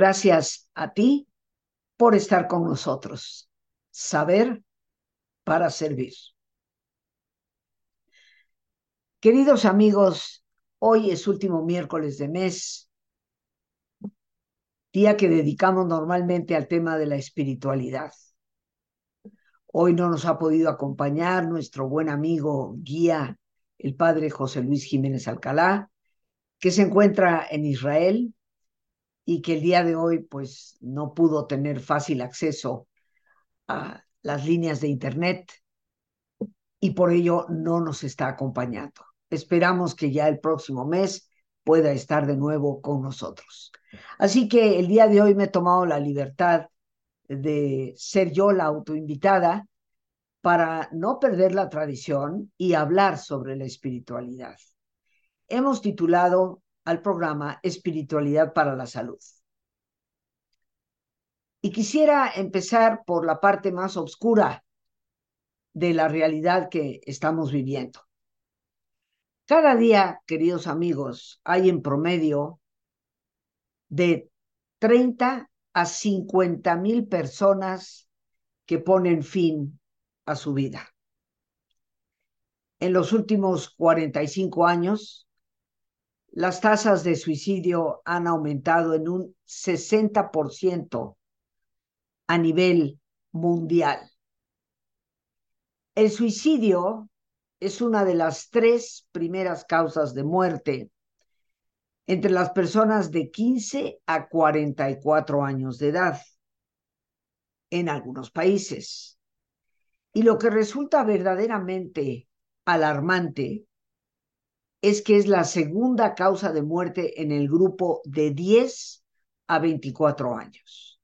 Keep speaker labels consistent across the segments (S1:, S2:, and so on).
S1: Gracias a ti por estar con nosotros. Saber para servir. Queridos amigos, hoy es último miércoles de mes, día que dedicamos normalmente al tema de la espiritualidad. Hoy no nos ha podido acompañar nuestro buen amigo, guía, el padre José Luis Jiménez Alcalá, que se encuentra en Israel y que el día de hoy pues no pudo tener fácil acceso a las líneas de internet y por ello no nos está acompañando. Esperamos que ya el próximo mes pueda estar de nuevo con nosotros. Así que el día de hoy me he tomado la libertad de ser yo la autoinvitada para no perder la tradición y hablar sobre la espiritualidad. Hemos titulado al programa Espiritualidad para la Salud. Y quisiera empezar por la parte más oscura de la realidad que estamos viviendo. Cada día, queridos amigos, hay en promedio de 30 a 50 mil personas que ponen fin a su vida. En los últimos 45 años, las tasas de suicidio han aumentado en un 60% a nivel mundial. El suicidio es una de las tres primeras causas de muerte entre las personas de 15 a 44 años de edad en algunos países. Y lo que resulta verdaderamente alarmante es que es la segunda causa de muerte en el grupo de 10 a 24 años.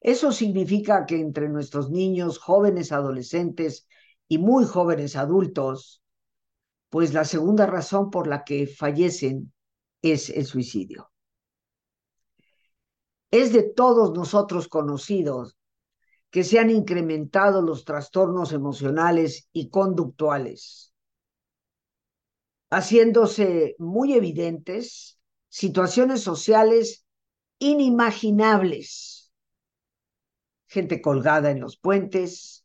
S1: Eso significa que entre nuestros niños, jóvenes adolescentes y muy jóvenes adultos, pues la segunda razón por la que fallecen es el suicidio. Es de todos nosotros conocidos que se han incrementado los trastornos emocionales y conductuales, haciéndose muy evidentes situaciones sociales inimaginables. Gente colgada en los puentes,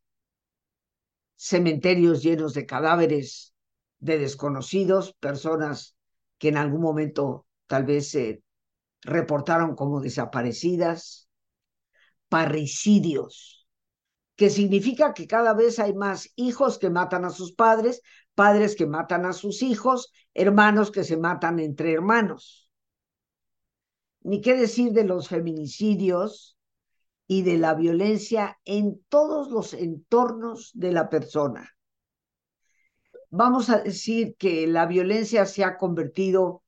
S1: cementerios llenos de cadáveres de desconocidos, personas que en algún momento tal vez se reportaron como desaparecidas, parricidios, que significa que cada vez hay más hijos que matan a sus padres, padres que matan a sus hijos, hermanos que se matan entre hermanos. Ni qué decir de los feminicidios y de la violencia en todos los entornos de la persona. Vamos a decir que la violencia se ha convertido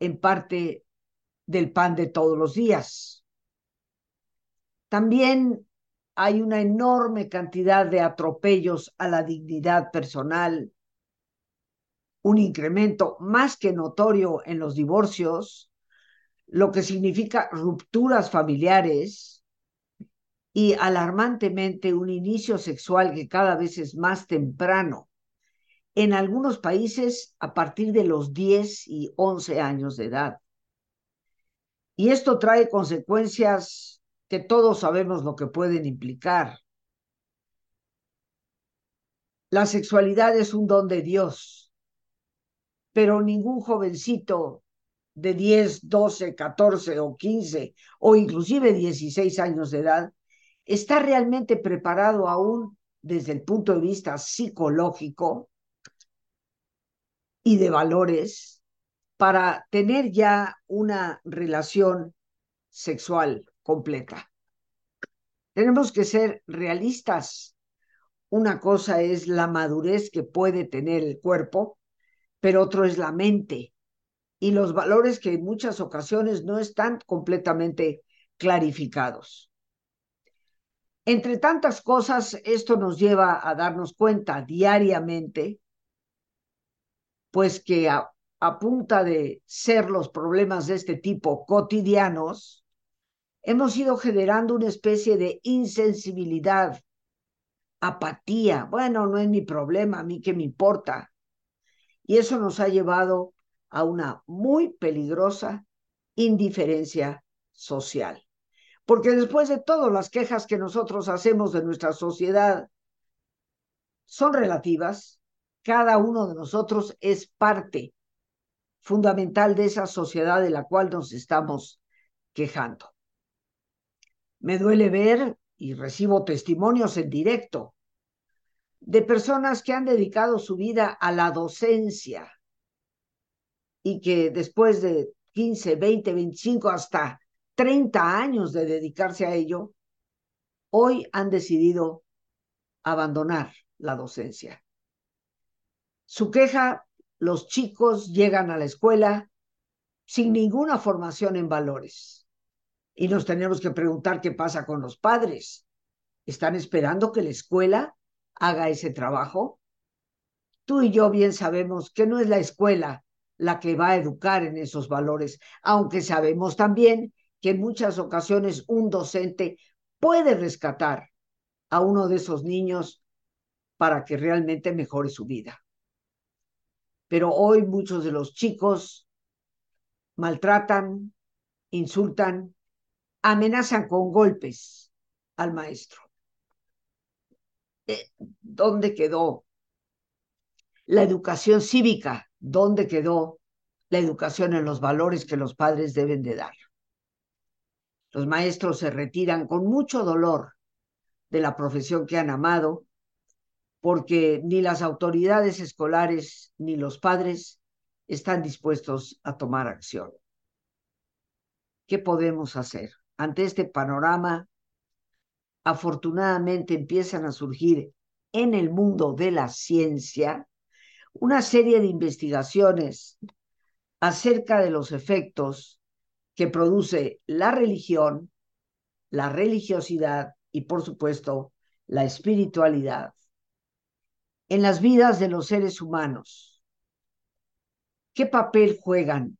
S1: en parte del pan de todos los días. También hay una enorme cantidad de atropellos a la dignidad personal, un incremento más que notorio en los divorcios, lo que significa rupturas familiares y alarmantemente un inicio sexual que cada vez es más temprano. En algunos países a partir de los 10 y 11 años de edad. Y esto trae consecuencias que todos sabemos lo que pueden implicar. La sexualidad es un don de Dios pero ningún jovencito de 10, 12, 14 o 15 o inclusive 16 años de edad está realmente preparado aún desde el punto de vista psicológico y de valores para tener ya una relación sexual completa. Tenemos que ser realistas. Una cosa es la madurez que puede tener el cuerpo pero otro es la mente y los valores que en muchas ocasiones no están completamente clarificados. Entre tantas cosas, esto nos lleva a darnos cuenta diariamente, pues que a, punta de ser los problemas de este tipo cotidianos, hemos ido generando una especie de insensibilidad, apatía. Bueno, no es mi problema, a mí qué me importa. Y eso nos ha llevado a una muy peligrosa indiferencia social. Porque después de todo, las quejas que nosotros hacemos de nuestra sociedad son relativas. Cada uno de nosotros es parte fundamental de esa sociedad de la cual nos estamos quejando. Me duele ver y recibo testimonios en directo de personas que han dedicado su vida a la docencia y que después de 15, 20, 25, hasta 30 años de dedicarse a ello, hoy han decidido abandonar la docencia. Su queja, los chicos llegan a la escuela sin ninguna formación en valores. Y nos tenemos que preguntar qué pasa con los padres. ¿Están esperando que la escuela haga ese trabajo? Tú y yo bien sabemos que no es la escuela la que va a educar en esos valores, aunque sabemos también que en muchas ocasiones un docente puede rescatar a uno de esos niños para que realmente mejore su vida. Pero hoy muchos de los chicos maltratan, insultan, amenazan con golpes al maestro. Eh, ¿Dónde quedó la educación cívica? ¿Dónde quedó la educación en los valores que los padres deben de dar? Los maestros se retiran con mucho dolor de la profesión que han amado, porque ni las autoridades escolares ni los padres están dispuestos a tomar acción. ¿Qué podemos hacer? Ante este panorama afortunadamente empiezan a surgir en el mundo de la ciencia una serie de investigaciones acerca de los efectos que produce la religión, la religiosidad y por supuesto la espiritualidad en las vidas de los seres humanos. ¿Qué papel juegan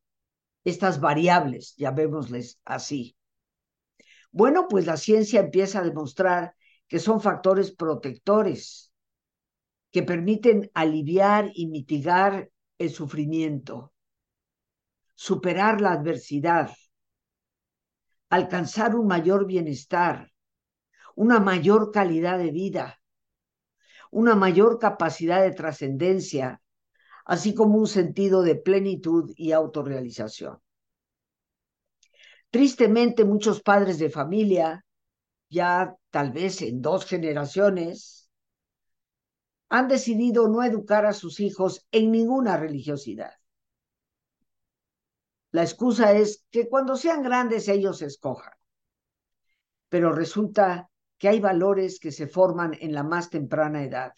S1: estas variables, llamémosles así? Bueno, pues la ciencia empieza a demostrar que son factores protectores que permiten aliviar y mitigar el sufrimiento, superar la adversidad, alcanzar un mayor bienestar, una mayor calidad de vida, una mayor capacidad de trascendencia, así como un sentido de plenitud y autorrealización. Tristemente, muchos padres de familia, ya tal vez en dos generaciones, han decidido no educar a sus hijos en ninguna religiosidad. La excusa es que cuando sean grandes ellos escojan. Pero resulta que hay valores que se forman en la más temprana edad.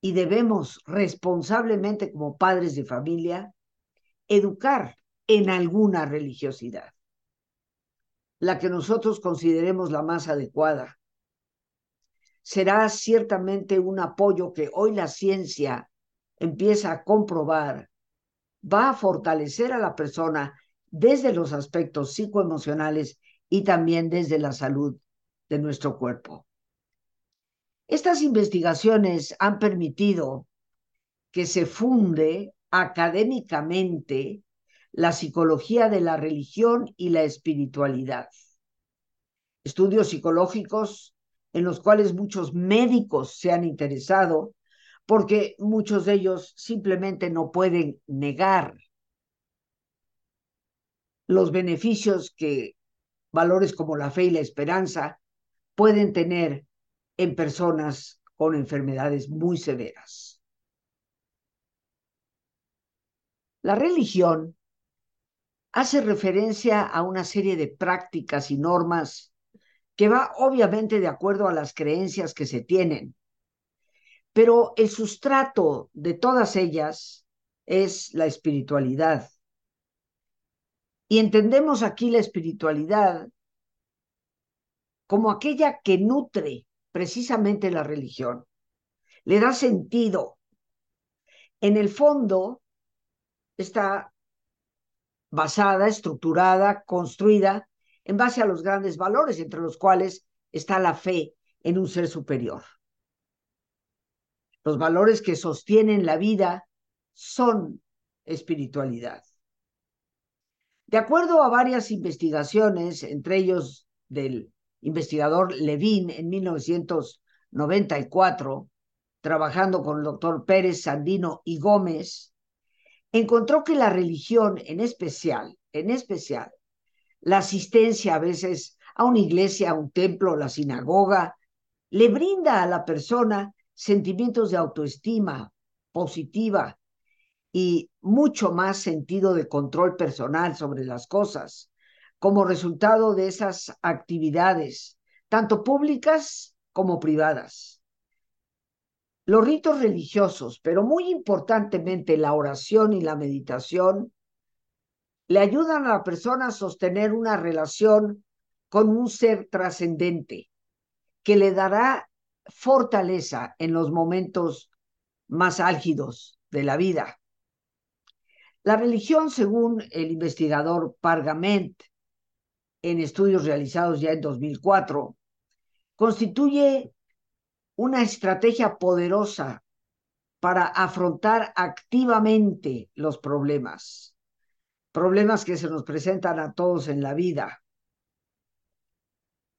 S1: Y debemos responsablemente como padres de familia educar en alguna religiosidad, la que nosotros consideremos la más adecuada. Será ciertamente un apoyo que hoy la ciencia empieza a comprobar, va a fortalecer a la persona desde los aspectos psicoemocionales y también desde la salud de nuestro cuerpo. Estas investigaciones han permitido que se funde académicamente la psicología de la religión y la espiritualidad. Estudios psicológicos en los cuales muchos médicos se han interesado porque muchos de ellos simplemente no pueden negar los beneficios que valores como la fe y la esperanza pueden tener en personas con enfermedades muy severas. La religión hace referencia a una serie de prácticas y normas que va obviamente de acuerdo a las creencias que se tienen, pero el sustrato de todas ellas es la espiritualidad. Y entendemos aquí la espiritualidad como aquella que nutre precisamente la religión, le da sentido. En el fondo está basada, estructurada, construida en base a los grandes valores, entre los cuales está la fe en un ser superior. Los valores que sostienen la vida son espiritualidad. De acuerdo a varias investigaciones, entre ellos del investigador Levin en 1994, trabajando con el doctor Pérez, Sandino y Gómez, encontró que la religión en especial, en especial, la asistencia a veces a una iglesia, a un templo, la sinagoga, le brinda a la persona sentimientos de autoestima positiva y mucho más sentido de control personal sobre las cosas, como resultado de esas actividades, tanto públicas como privadas. Los ritos religiosos, pero muy importantemente la oración y la meditación, le ayudan a la persona a sostener una relación con un ser trascendente que le dará fortaleza en los momentos más álgidos de la vida. La religión, según el investigador Pargament, en estudios realizados ya en 2004, constituye una estrategia poderosa para afrontar activamente los problemas, problemas que se nos presentan a todos en la vida.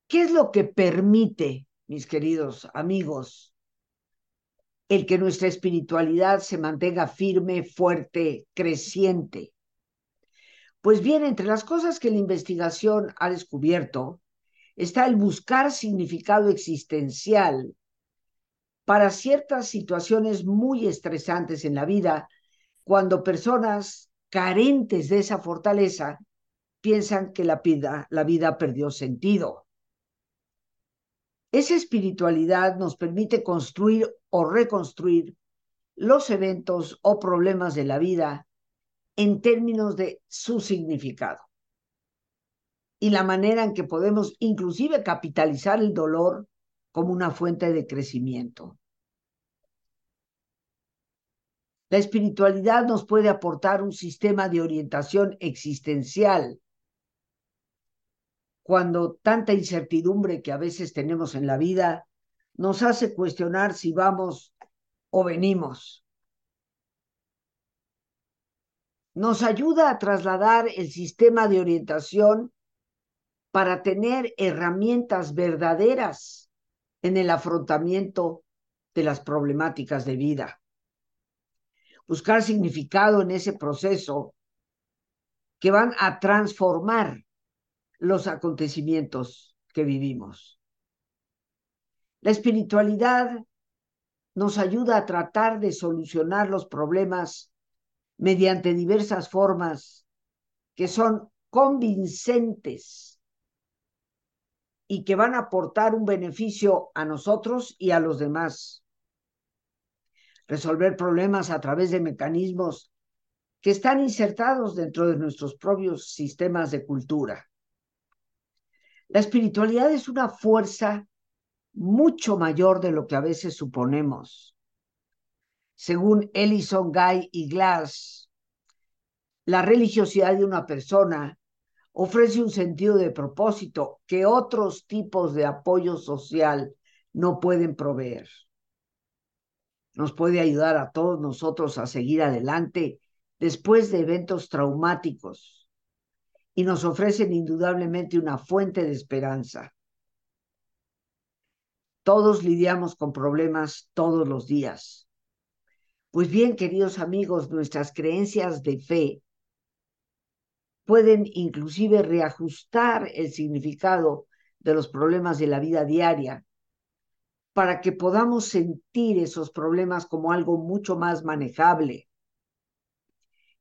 S1: ¿Qué es lo que permite, mis queridos amigos, el que nuestra espiritualidad se mantenga firme, fuerte, creciente? Pues bien, entre las cosas que la investigación ha descubierto está el buscar significado existencial para ciertas situaciones muy estresantes en la vida, cuando personas carentes de esa fortaleza piensan que la vida, perdió sentido. Esa espiritualidad nos permite construir o reconstruir los eventos o problemas de la vida en términos de su significado y la manera en que podemos inclusive capitalizar el dolor como una fuente de crecimiento. La espiritualidad nos puede aportar un sistema de orientación existencial cuando tanta incertidumbre que a veces tenemos en la vida nos hace cuestionar si vamos o venimos. Nos ayuda a trasladar el sistema de orientación para tener herramientas verdaderas en el afrontamiento de las problemáticas de vida. Buscar significado en ese proceso que van a transformar los acontecimientos que vivimos. La espiritualidad nos ayuda a tratar de solucionar los problemas mediante diversas formas que son convincentes y que van a aportar un beneficio a nosotros y a los demás. Resolver problemas a través de mecanismos que están insertados dentro de nuestros propios sistemas de cultura. La espiritualidad es una fuerza mucho mayor de lo que a veces suponemos. Según Ellison, Guy y Glass, la religiosidad de una persona ofrece un sentido de propósito que otros tipos de apoyo social no pueden proveer. Nos puede ayudar a todos nosotros a seguir adelante después de eventos traumáticos y nos ofrecen indudablemente una fuente de esperanza. Todos lidiamos con problemas todos los días. Pues bien, queridos amigos, nuestras creencias de fe pueden inclusive reajustar el significado de los problemas de la vida diaria para que podamos sentir esos problemas como algo mucho más manejable.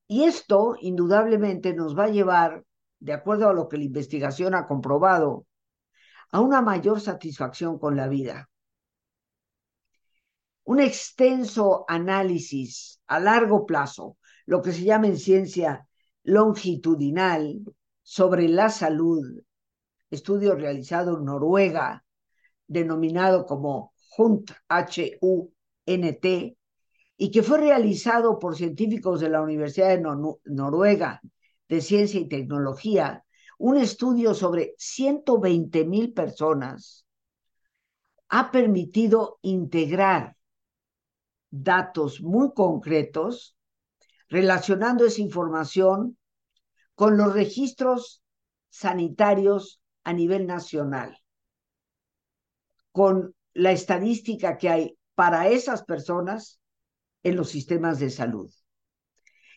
S1: Y esto indudablemente nos va a llevar de acuerdo a lo que la investigación ha comprobado, a una mayor satisfacción con la vida. Un extenso análisis a largo plazo, lo que se llama en ciencia longitudinal, sobre la salud, estudio realizado en Noruega, denominado como HUNT, H-U-N-T, y que fue realizado por científicos de la Universidad de Noruega de Ciencia y Tecnología, un estudio sobre 120 mil personas ha permitido integrar datos muy concretos relacionando esa información con los registros sanitarios a nivel nacional, con la estadística que hay para esas personas en los sistemas de salud.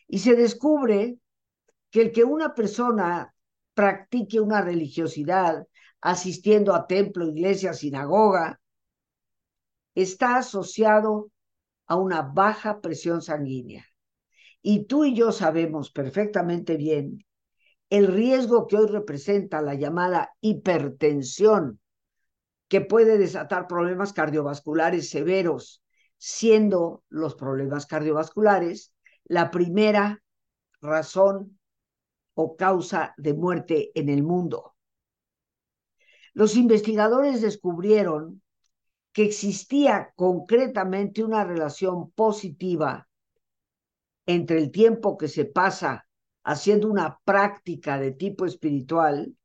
S1: Y se descubre que el que una persona practique una religiosidad asistiendo a templo, iglesia, sinagoga, está asociado a una baja presión sanguínea. Y tú y yo sabemos perfectamente bien el riesgo que hoy representa la llamada hipertensión, que puede desatar problemas cardiovasculares severos, siendo los problemas cardiovasculares la primera razón o causa de muerte en el mundo. Los investigadores descubrieron que existía concretamente una relación positiva entre el tiempo que se pasa haciendo una práctica de tipo espiritual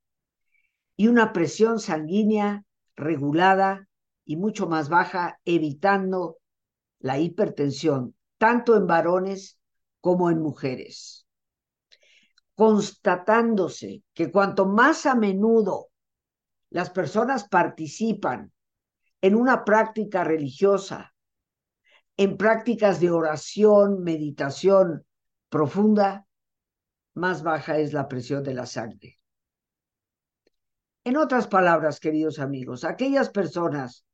S1: y una presión sanguínea regulada y mucho más baja, evitando la hipertensión, tanto en varones como en mujeres. Constatándose que cuanto más a menudo las personas participan en una práctica religiosa, en prácticas de oración, meditación profunda, más baja es la presión de la sangre. En otras palabras, queridos amigos, aquellas personas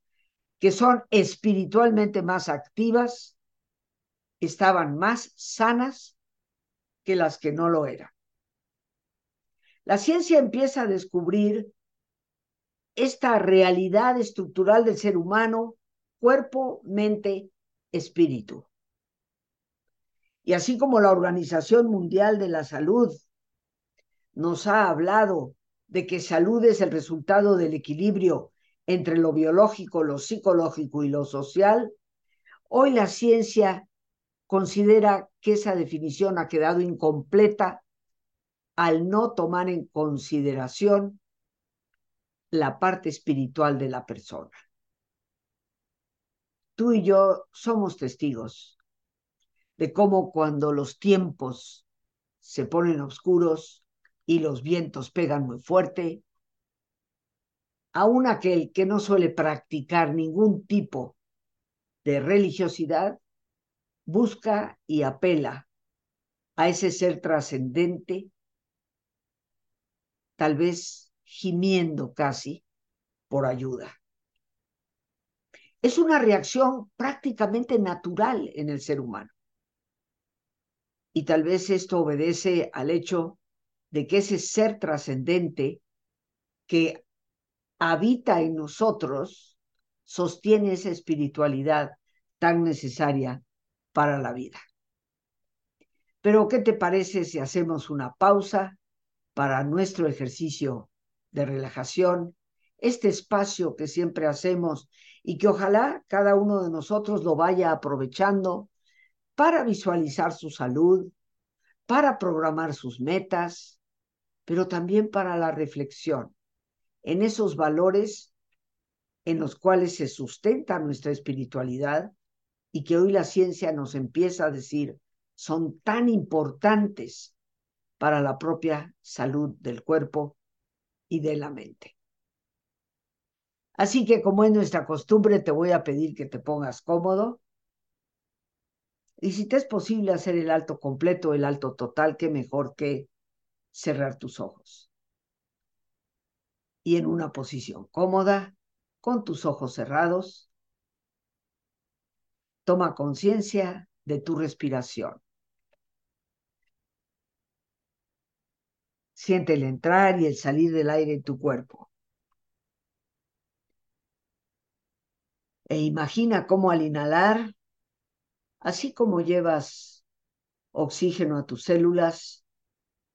S1: que son espiritualmente más activas estaban más sanas que las que no lo eran. La ciencia empieza a descubrir esta realidad estructural del ser humano, cuerpo, mente, espíritu. Y así como la Organización Mundial de la Salud nos ha hablado de que salud es el resultado del equilibrio entre lo biológico, lo psicológico y lo social, hoy la ciencia considera que esa definición ha quedado incompleta al no tomar en consideración la parte espiritual de la persona. Tú y yo somos testigos de cómo cuando los tiempos se ponen oscuros y los vientos pegan muy fuerte, aún aquel que no suele practicar ningún tipo de religiosidad, busca y apela a ese ser trascendente, tal vez gimiendo casi por ayuda. Es una reacción prácticamente natural en el ser humano. Y tal vez esto obedece al hecho de que ese ser trascendente que habita en nosotros sostiene esa espiritualidad tan necesaria para la vida. Pero, ¿qué te parece si hacemos una pausa para nuestro ejercicio de relajación, este espacio que siempre hacemos y que ojalá cada uno de nosotros lo vaya aprovechando para visualizar su salud, para programar sus metas, pero también para la reflexión en esos valores en los cuales se sustenta nuestra espiritualidad y que hoy la ciencia nos empieza a decir son tan importantes para la propia salud del cuerpo y de la mente. Así que como es nuestra costumbre, te voy a pedir que te pongas cómodo. Y si te es posible hacer el alto completo, el alto total, qué mejor que cerrar tus ojos. Y en una posición cómoda, con tus ojos cerrados, toma conciencia de tu respiración. Siente el entrar y el salir del aire en tu cuerpo. E imagina cómo al inhalar, así como llevas oxígeno a tus células,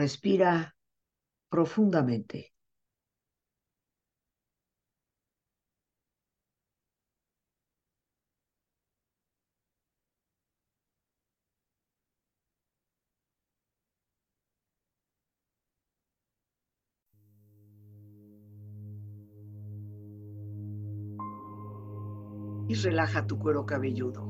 S1: Respira profundamente. y relaja tu cuero cabelludo.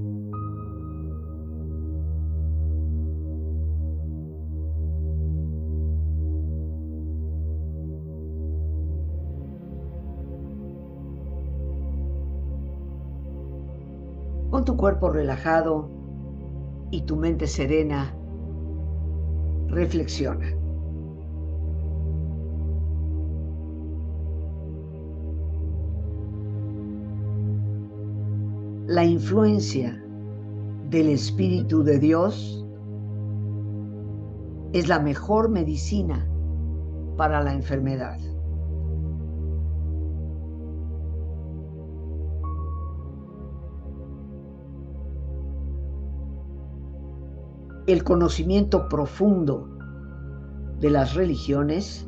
S1: Con tu cuerpo relajado y tu mente serena, reflexiona. La influencia del Espíritu de Dios es la mejor medicina para la enfermedad. El conocimiento profundo de las religiones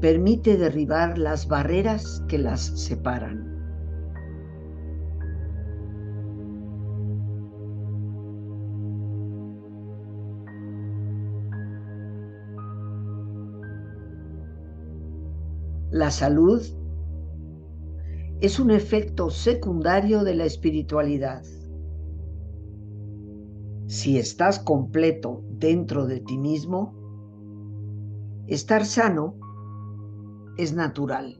S1: permite derribar las barreras que las separan. La salud es un efecto secundario de la espiritualidad si estás completo dentro de ti mismo, estar sano es natural.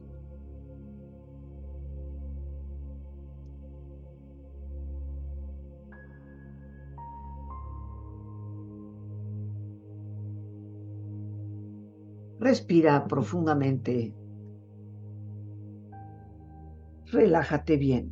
S1: Respira profundamente. Relájate bien.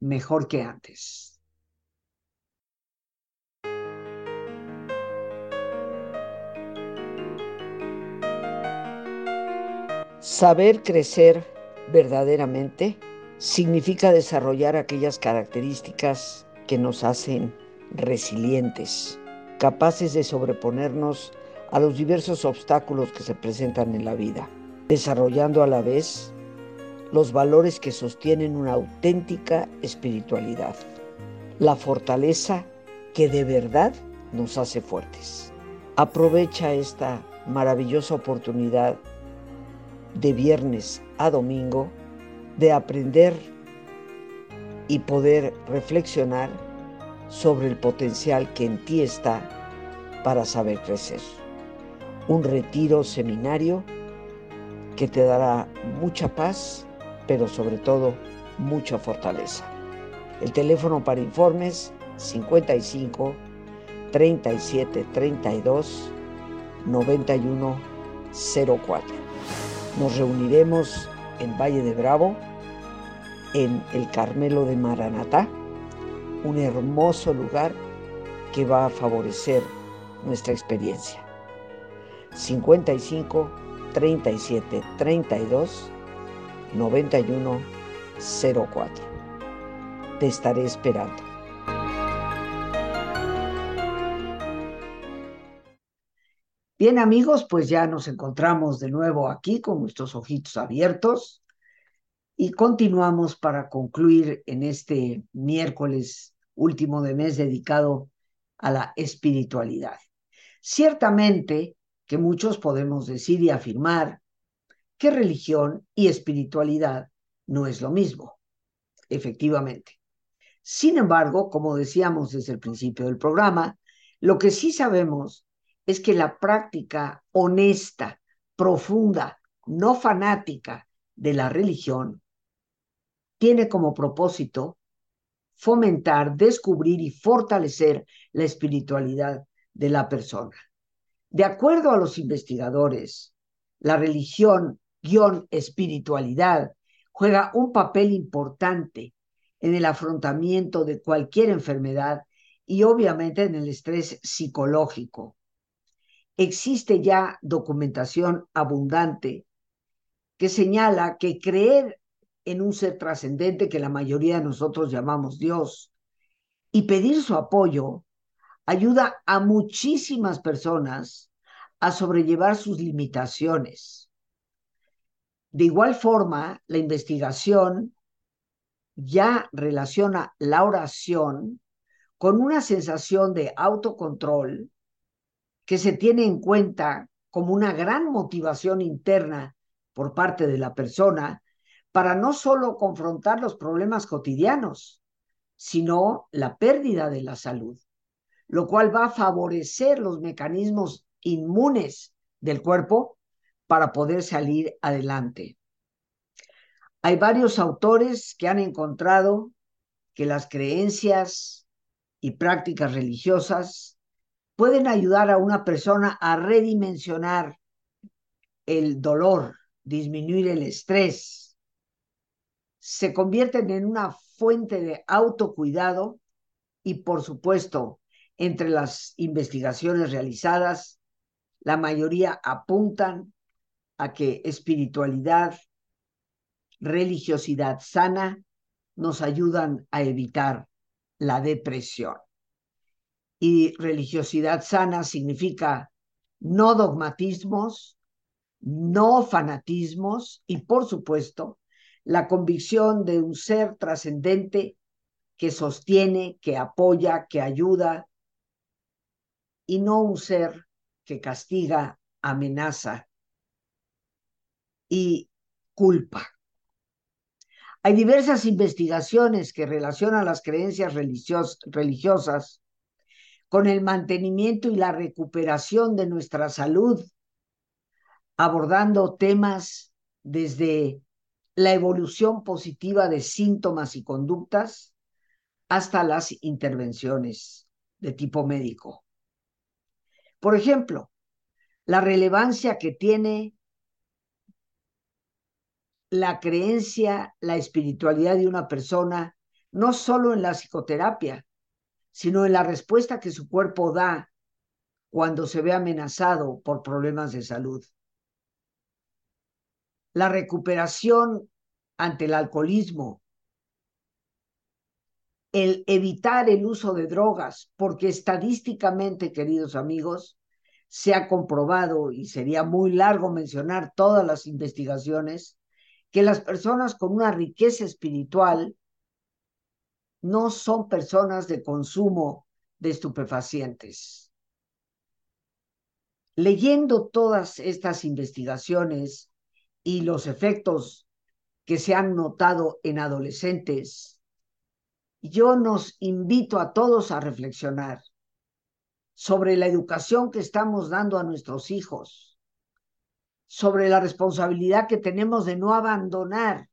S1: mejor que antes. Saber crecer verdaderamente significa desarrollar aquellas características que nos hacen resilientes, capaces de sobreponernos a los diversos obstáculos que se presentan en la vida, desarrollando a la vez los valores que sostienen una auténtica espiritualidad, la fortaleza que de verdad nos hace fuertes. Aprovecha esta maravillosa oportunidad de viernes a domingo de aprender y poder reflexionar sobre el potencial que en ti está para saber crecer. Un retiro seminario que te dará mucha paz pero sobre todo mucha fortaleza. El teléfono para informes 55 37 32 91 04. Nos reuniremos en Valle de Bravo, en el Carmelo de Maranatá, un hermoso lugar que va a favorecer nuestra experiencia. 55 37 32 9104. Te estaré esperando. Bien amigos, pues ya nos encontramos de nuevo aquí con nuestros ojitos abiertos y continuamos para concluir en este miércoles último de mes dedicado a la espiritualidad. Ciertamente que muchos podemos decir y afirmar que religión y espiritualidad no es lo mismo, efectivamente. Sin embargo, como decíamos desde el principio del programa, lo que sí sabemos es que la práctica honesta, profunda, no fanática de la religión tiene como propósito fomentar, descubrir y fortalecer la espiritualidad de la persona. De acuerdo a los investigadores, la religión espiritualidad juega un papel importante en el afrontamiento de cualquier enfermedad y obviamente en el estrés psicológico. Existe ya documentación abundante que señala que creer en un ser trascendente que la mayoría de nosotros llamamos Dios y pedir su apoyo ayuda a muchísimas personas a sobrellevar sus limitaciones. De igual forma, la investigación ya relaciona la oración con una sensación de autocontrol que se tiene en cuenta como una gran motivación interna por parte de la persona para no solo confrontar los problemas cotidianos, sino la pérdida de la salud, lo cual va a favorecer los mecanismos inmunes del cuerpo para poder salir adelante. Hay varios autores que han encontrado que las creencias y prácticas religiosas pueden ayudar a una persona a redimensionar el dolor, disminuir el estrés, se convierten en una fuente de autocuidado y, por supuesto, entre las investigaciones realizadas, la mayoría apuntan a que espiritualidad, religiosidad sana nos ayudan a evitar la depresión. Y religiosidad sana significa no dogmatismos, no fanatismos y, por supuesto, la convicción de un ser trascendente que sostiene, que apoya, que ayuda, y no un ser que castiga, amenaza y culpa. Hay diversas investigaciones que relacionan las creencias religiosas con el mantenimiento y la recuperación de nuestra salud, abordando temas desde la evolución positiva de síntomas y conductas hasta las intervenciones de tipo médico. Por ejemplo, la relevancia que tiene la creencia, la espiritualidad de una persona, no solo en la psicoterapia, sino en la respuesta que su cuerpo da cuando se ve amenazado por problemas de salud. La recuperación ante el alcoholismo, el evitar el uso de drogas, porque estadísticamente, queridos amigos, se ha comprobado, y sería muy largo mencionar todas las investigaciones, que las personas con una riqueza espiritual no son personas de consumo de estupefacientes. Leyendo todas estas investigaciones y los efectos que se han notado en adolescentes, yo nos invito a todos a reflexionar sobre la educación que estamos dando a nuestros hijos, sobre la responsabilidad que tenemos de no abandonar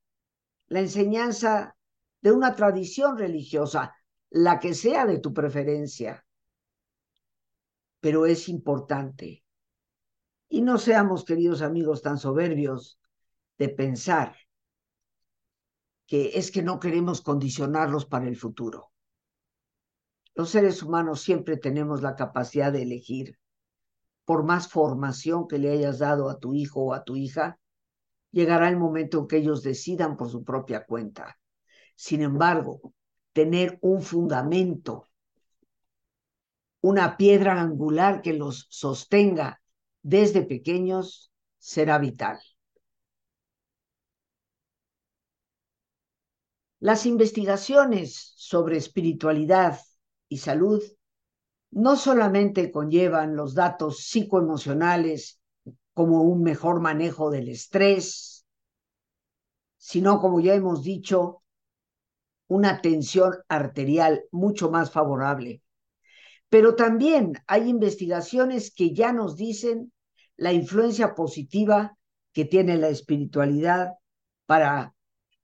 S1: la enseñanza de una tradición religiosa, la que sea de tu preferencia. Pero es importante. Y no seamos, queridos amigos, tan soberbios de pensar que es que no queremos condicionarlos para el futuro. Los seres humanos siempre tenemos la capacidad de elegir por más formación que le hayas dado a tu hijo o a tu hija, llegará el momento en que ellos decidan por su propia cuenta. Sin embargo, tener un fundamento, una piedra angular que los sostenga desde pequeños, será vital. Las investigaciones sobre espiritualidad y salud no solamente conllevan los datos psicoemocionales como un mejor manejo del estrés, sino, como ya hemos dicho, una tensión arterial mucho más favorable. Pero también hay investigaciones que ya nos dicen la influencia positiva que tiene la espiritualidad para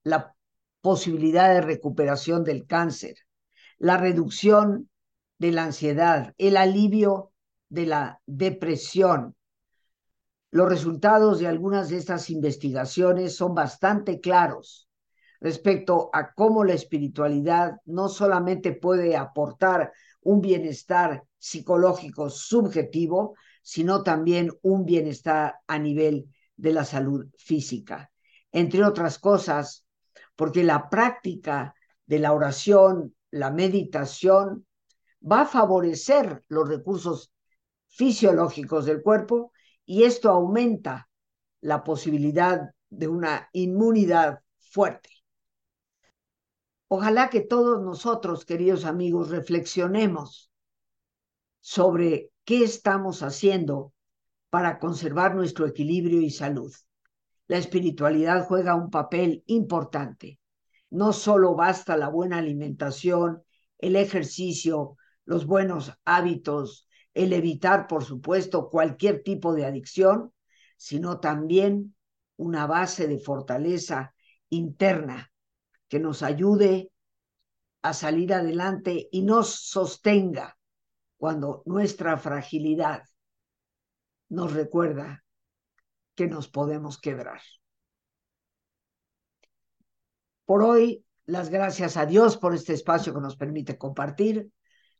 S1: la posibilidad de recuperación del cáncer, la reducción de la ansiedad, el alivio de la depresión. Los resultados de algunas de estas investigaciones son bastante claros. respecto a cómo la espiritualidad no solamente puede aportar un bienestar psicológico subjetivo, sino también un bienestar a nivel de la salud física. Entre otras cosas, porque la práctica de la oración, la meditación, va a favorecer los recursos fisiológicos del cuerpo y esto aumenta la posibilidad de una inmunidad fuerte. Ojalá que todos nosotros, queridos amigos, reflexionemos sobre qué estamos haciendo para conservar nuestro equilibrio y salud. La espiritualidad juega un papel importante. No solo basta la buena alimentación, el ejercicio, los buenos hábitos, el evitar, por supuesto, cualquier tipo de adicción, sino también una base de fortaleza interna que nos ayude a salir adelante y nos sostenga cuando nuestra fragilidad nos recuerda que nos podemos quebrar. Por hoy, las gracias a Dios por este espacio que nos permite compartir,